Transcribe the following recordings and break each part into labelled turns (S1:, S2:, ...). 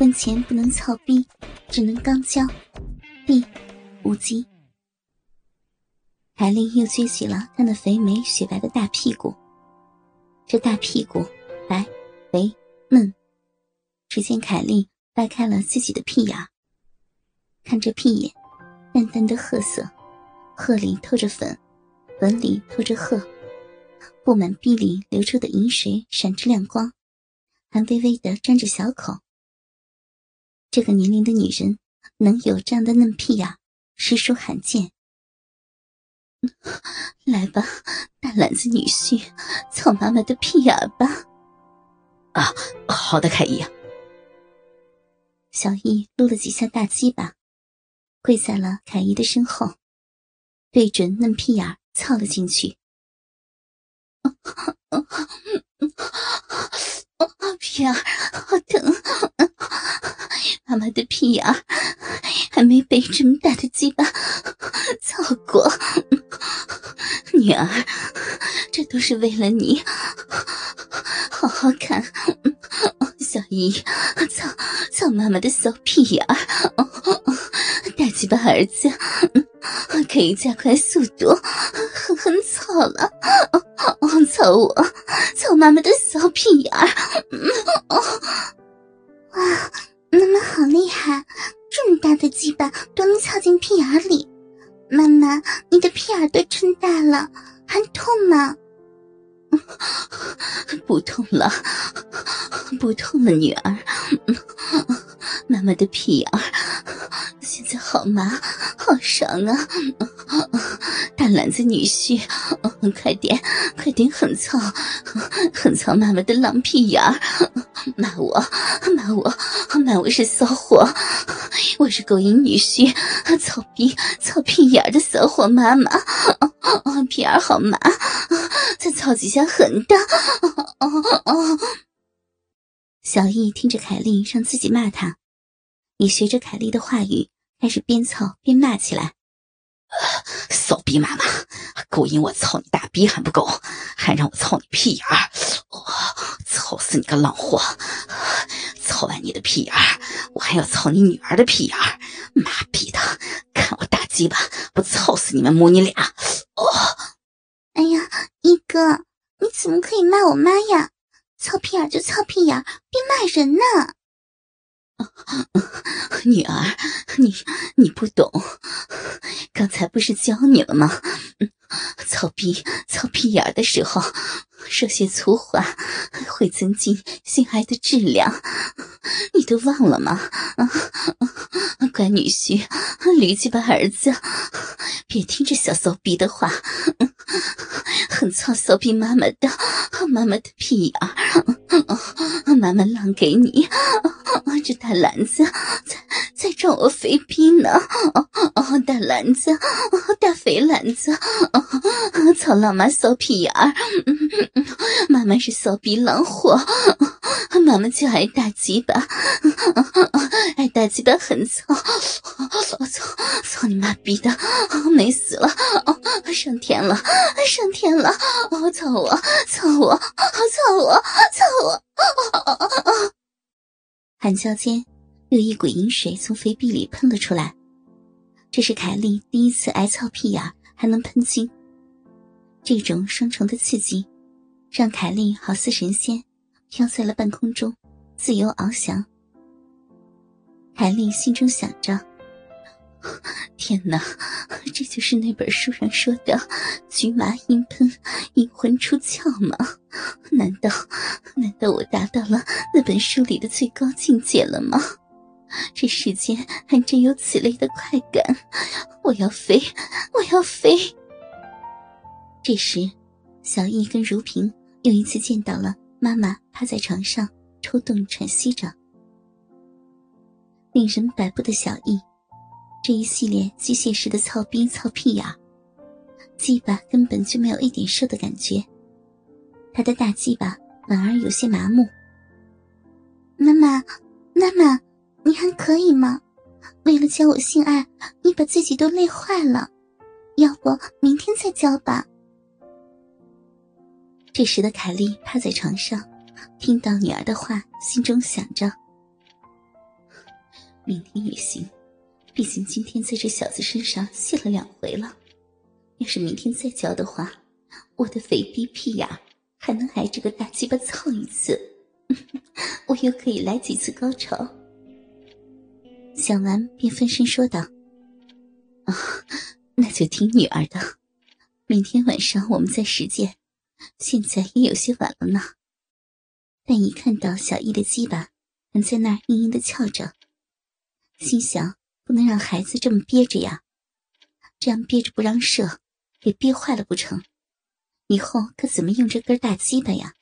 S1: 婚前不能操逼，只能刚交。B，五集，海丽又撅起了她那肥美雪白的大屁股。这大屁股白、肥、嫩。只见凯丽掰开了自己的屁眼，看这屁眼，淡淡的褐色，褐里透着粉，粉里透着褐，布满壁里流出的银水闪着亮光，还微微的沾着小口。这个年龄的女人能有这样的嫩屁眼，实属罕见。来吧，大懒子女婿，操妈妈的屁眼吧！
S2: 啊，好的，凯姨。
S1: 小易撸了几下大鸡巴，跪在了凯姨的身后，对准嫩屁眼操了进去。屁眼好疼，妈妈的屁眼还没被这么大的鸡巴操过。女儿，这都是为了你，好好看。小姨，操操妈妈的小屁眼儿，大鸡巴儿子，可以加快速度，狠狠操了，操我，操妈妈的小屁眼儿，哇，妈妈好厉害，这么大的鸡巴都能操进屁眼里，妈妈，你的屁眼都撑大了，还痛吗？不痛了，不痛了，女儿。妈妈的屁眼现在好麻，好爽啊！大篮子女婿，快点，快点狠操，狠操妈妈的狼屁眼儿！骂我，骂我，骂我是骚货，我是勾引女婿，操逼，操屁眼儿的骚货妈妈。屁眼儿好麻，再操几下狠的。小易听着凯莉让自己骂他，也学着凯莉的话语，开始边操边骂起来：“
S2: 骚逼妈妈，勾引我操你大逼还不够，还让我操你屁眼儿！操死你个浪货！操完你的屁眼儿，我还要操你女儿的屁眼儿！妈逼的，看我大鸡巴不操死你们母女俩！”哦，
S1: 哎呀，一哥，你怎么可以骂我妈呀？操屁眼就操屁眼，别骂人呢！
S2: 女儿，你你不懂，刚才不是教你了吗？操逼操屁眼的时候，说些粗话会增进性爱的质量，你都忘了吗？乖女婿，驴去吧儿子，别听这小骚逼的话，很操骚逼妈妈的，妈妈的屁眼儿，妈妈浪给你，这大篮子在在装我肥逼呢，大篮子，大肥篮子。操老妈骚屁眼儿，妈妈是骚逼狼货，妈妈就爱大鸡巴，爱大鸡巴很操，我操操你妈逼的，美死了，上天了，上天了，操我，操我，操我，操我！喊叫间，有一股淫水从肥壁里喷了出来，这是凯莉第一次挨操屁眼，还能喷精。这种双重的刺激，让凯莉好似神仙，飘在了半空中，自由翱翔。凯莉心中想着：“ 天哪，这就是那本书上说的‘菊麻阴喷，阴魂出窍’吗？难道，难道我达到了那本书里的最高境界了吗？这世间还真有此类的快感！我要飞，我要飞！”这时，小易跟如萍又一次见到了妈妈趴在床上抽动喘息着。令人摆布的小易，这一系列机械式的操逼操屁眼，鸡巴根本就没有一点受的感觉，他的大鸡巴反而有些麻木。妈妈，妈妈，你还可以吗？为了教我性爱，你把自己都累坏了，要不明天再教吧。这时的凯莉趴在床上，听到女儿的话，心中想着：明天也行，毕竟今天在这小子身上泄了两回了。要是明天再交的话，我的肥逼屁眼还能挨这个大鸡巴操一次，我又可以来几次高潮。想完便分身说道：“啊，那就听女儿的。明天晚上我们再实践。现在也有些晚了呢。”但一看到小易的鸡巴还在那儿硬硬的翘着，心想不能让孩子这么憋着呀，这样憋着不让射，给憋坏了不成？以后可怎么用这根大鸡巴呀？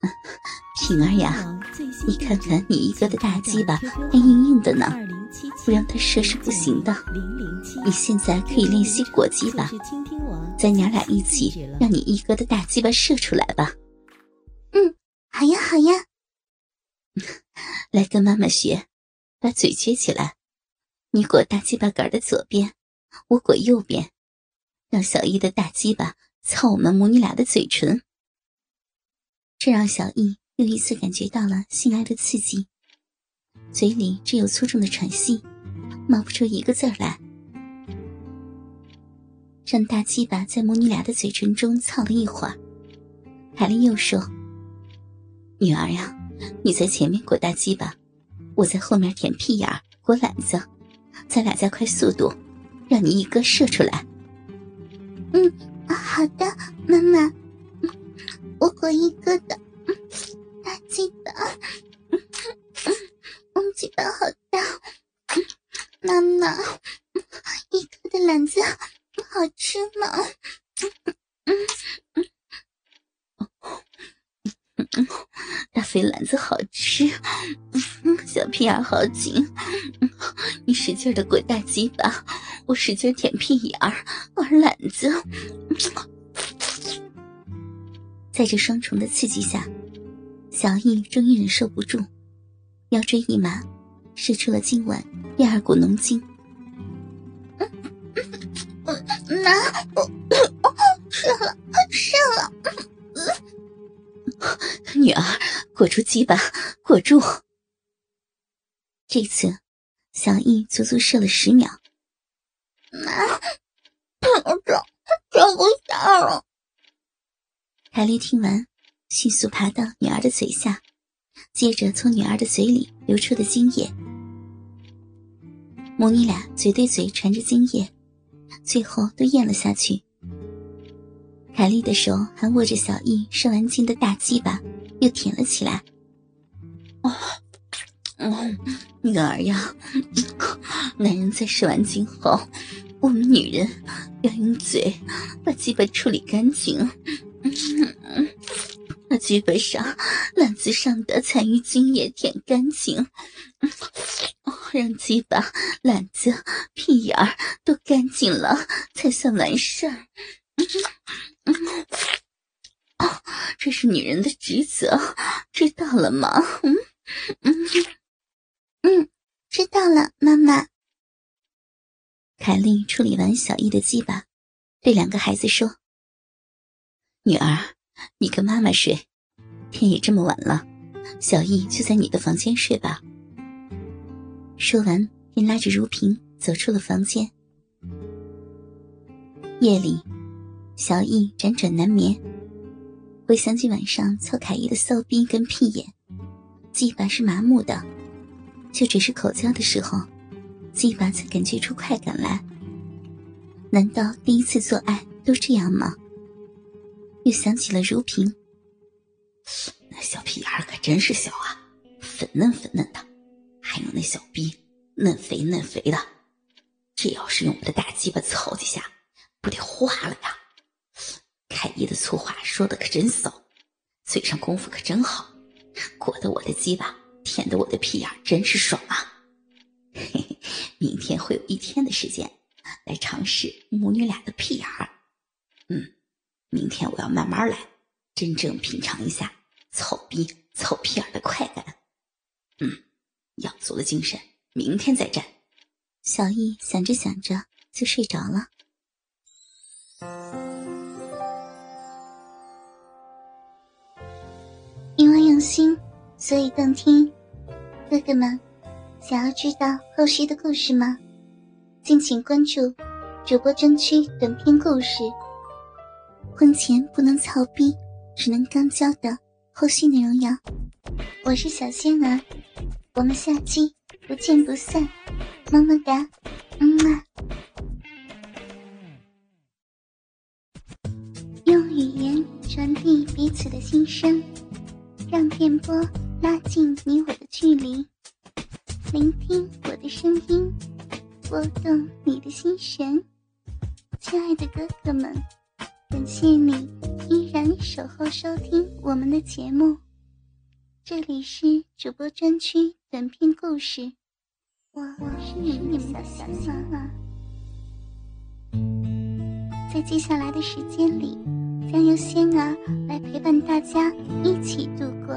S2: 平儿呀，你看看你一哥的大鸡巴还硬硬的呢，不让他射是不行的。你现在可以练习裹鸡巴，咱娘俩一起让你一哥的大鸡巴射出来吧。
S1: 嗯。好呀，好呀，
S2: 来跟妈妈学，把嘴撅起来，你裹大鸡巴杆的左边，我裹右边，让小易的大鸡巴操我们母女俩的嘴唇。这让小易又一次感觉到了性爱的刺激，嘴里只有粗重的喘息，冒不出一个字来。让大鸡巴在母女俩的嘴唇中操了一会儿，海丽又说。女儿呀，你在前面裹大鸡巴，我在后面舔屁眼裹懒子，咱俩加快速度，让你一哥射出来。
S1: 嗯，好的，妈妈，我裹一哥的大鸡巴，嗯，鸡巴好大，妈妈，一哥的懒子好吃吗？
S2: 大肥篮子好吃，小屁眼好紧，你使劲的滚大鸡巴，我使劲舔屁眼儿玩篮子。在这双重的刺激下，小易终于忍受不住，腰椎一麻，射出了今晚第二股浓精。
S1: 妈，射了，射了。
S2: 女儿，裹住鸡巴，裹住。这次，小易足足射了十秒。
S1: 妈，这这不下了。
S2: 凯莉听完，迅速爬到女儿的嘴下，接着从女儿的嘴里流出的精液。母女俩嘴对嘴传着精液，最后都咽了下去。凯莉的手还握着小易射完精的大鸡巴，又舔了起来。哦，嗯，女儿呀，男人在射完精后，我们女人要用嘴把鸡巴处理干净，把鸡巴上、篮子上的残余精液舔干净，让鸡巴、篮子、屁眼儿都干净了，才算完事儿。哦，这是女人的职责，知道了吗？嗯
S1: 嗯嗯，知道了，妈妈。
S2: 凯莉处理完小易的鸡巴，对两个孩子说：“女儿，你跟妈妈睡，天也这么晚了，小易就在你的房间睡吧。”说完，便拉着如萍走出了房间。夜里。小易辗转难眠，回想起晚上操凯伊的骚逼跟屁眼，鸡巴是麻木的，就只是口交的时候，鸡巴才感觉出快感来。难道第一次做爱都这样吗？又想起了如萍，那小屁眼可真是小啊，粉嫩粉嫩的，还有那小逼嫩肥嫩肥的，这要是用我的大鸡巴操几下，不得化了呀！凯伊的粗话说的可真骚，嘴上功夫可真好，裹得我的鸡巴，舔得我的屁眼，真是爽啊！嘿嘿，明天会有一天的时间来尝试母女俩的屁眼儿。嗯，明天我要慢慢来，真正品尝一下草逼、草屁眼的快感。嗯，养足了精神，明天再战。小易想着想着就睡着了。
S1: 因为用心，所以动听。哥哥们，
S2: 想要知道后续的故事吗？敬请关注主播专区短篇故事。婚前不能操逼，只能刚交的后续内容呀。我是小仙儿，我们下期不见不散，么么哒，嗯啊。用语言传递彼此的心声，让电波拉近你我的距离。聆听我的声音，拨动你的心弦，亲爱的哥哥们，感谢你依然守候收听我们的节目。这里是主播专区短篇故事，我是你们的小仙儿。在接下来的时间里，将由仙儿来陪伴大家一起度过。